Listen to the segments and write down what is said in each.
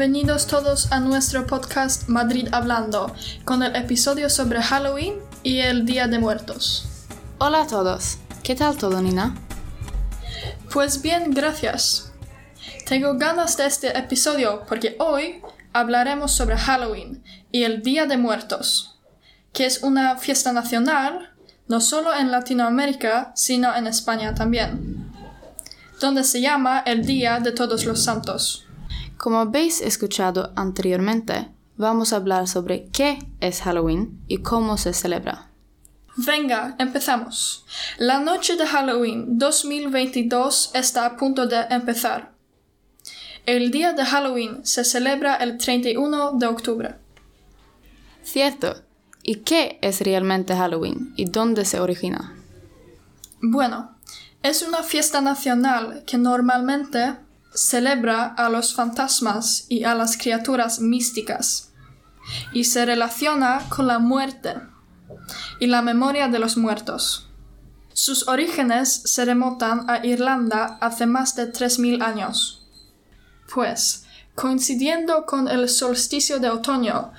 Bienvenidos todos a nuestro podcast Madrid Hablando, con el episodio sobre Halloween y el Día de Muertos. Hola a todos. ¿Qué tal todo, Nina? Pues bien, gracias. Tengo ganas de este episodio porque hoy hablaremos sobre Halloween y el Día de Muertos, que es una fiesta nacional no solo en Latinoamérica, sino en España también, donde se llama el Día de Todos los Santos. Como habéis escuchado anteriormente, vamos a hablar sobre qué es Halloween y cómo se celebra. Venga, empezamos. La noche de Halloween 2022 está a punto de empezar. El día de Halloween se celebra el 31 de octubre. Cierto. ¿Y qué es realmente Halloween y dónde se origina? Bueno, es una fiesta nacional que normalmente celebra a los fantasmas y a las criaturas místicas y se relaciona con la muerte y la memoria de los muertos. Sus orígenes se remontan a Irlanda hace más de 3.000 años. Pues, coincidiendo con el solsticio de otoño,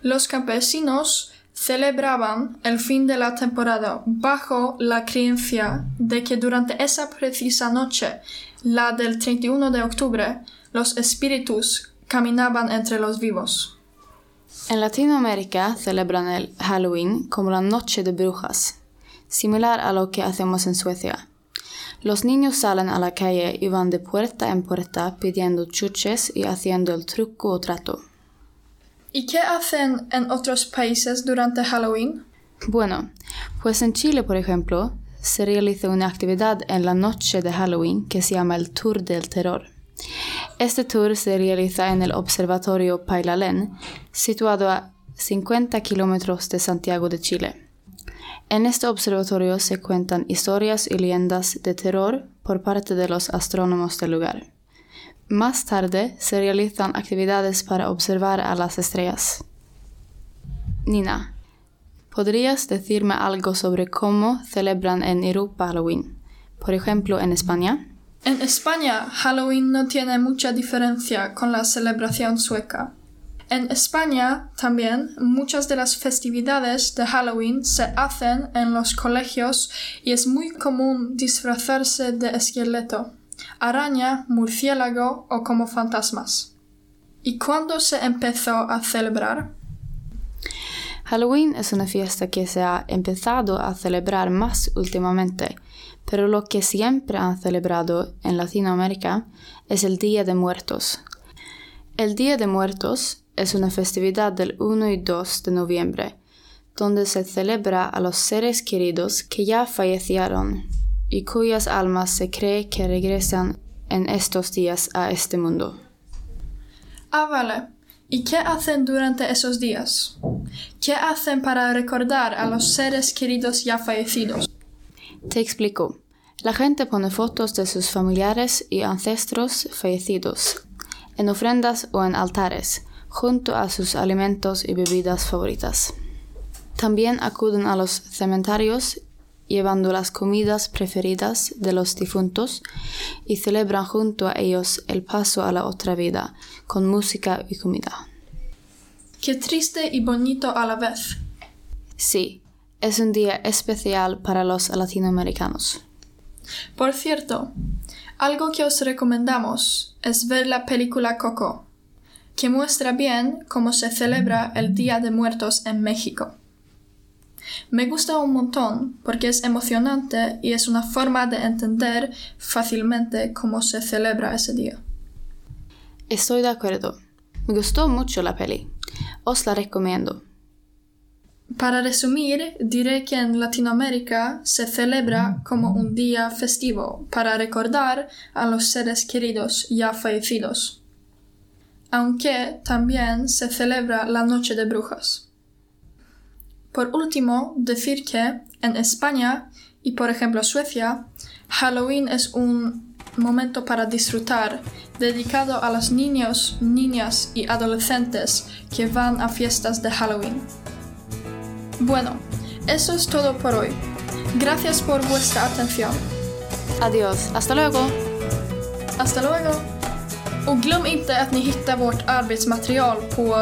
los campesinos celebraban el fin de la temporada bajo la creencia de que durante esa precisa noche, la del 31 de octubre, los espíritus caminaban entre los vivos. En Latinoamérica celebran el Halloween como la Noche de Brujas, similar a lo que hacemos en Suecia. Los niños salen a la calle y van de puerta en puerta pidiendo chuches y haciendo el truco o trato. ¿Y qué hacen en otros países durante Halloween? Bueno, pues en Chile, por ejemplo, se realiza una actividad en la noche de Halloween que se llama el Tour del Terror. Este tour se realiza en el Observatorio Pailalén, situado a 50 kilómetros de Santiago de Chile. En este observatorio se cuentan historias y leyendas de terror por parte de los astrónomos del lugar. Más tarde se realizan actividades para observar a las estrellas. Nina, ¿podrías decirme algo sobre cómo celebran en Europa Halloween? Por ejemplo, en España. En España, Halloween no tiene mucha diferencia con la celebración sueca. En España también muchas de las festividades de Halloween se hacen en los colegios y es muy común disfrazarse de esqueleto, araña, murciélago o como fantasmas. ¿Y cuándo se empezó a celebrar? Halloween es una fiesta que se ha empezado a celebrar más últimamente, pero lo que siempre han celebrado en Latinoamérica es el Día de Muertos. El Día de Muertos es una festividad del 1 y 2 de noviembre, donde se celebra a los seres queridos que ya fallecieron y cuyas almas se cree que regresan en estos días a este mundo. Ah, vale. ¿Y qué hacen durante esos días? ¿Qué hacen para recordar a los seres queridos ya fallecidos? Te explico. La gente pone fotos de sus familiares y ancestros fallecidos en ofrendas o en altares, junto a sus alimentos y bebidas favoritas. También acuden a los cementerios llevando las comidas preferidas de los difuntos y celebran junto a ellos el paso a la otra vida con música y comida. Qué triste y bonito a la vez. Sí, es un día especial para los latinoamericanos. Por cierto, algo que os recomendamos es ver la película Coco, que muestra bien cómo se celebra el Día de Muertos en México. Me gusta un montón porque es emocionante y es una forma de entender fácilmente cómo se celebra ese día. Estoy de acuerdo. Me gustó mucho la peli. Os la recomiendo. Para resumir, diré que en Latinoamérica se celebra como un día festivo para recordar a los seres queridos ya fallecidos, aunque también se celebra la Noche de Brujas. Por último, decir que en España y por ejemplo Suecia, Halloween es un momento para disfrutar, dedicado a los niños, niñas y adolescentes que van a fiestas de Halloween. Bueno, eso es todo por hoy. Gracias por vuestra atención. Adiós, hasta luego. Hasta luego. Och glöm inte att ni hittar vårt arbetsmaterial på.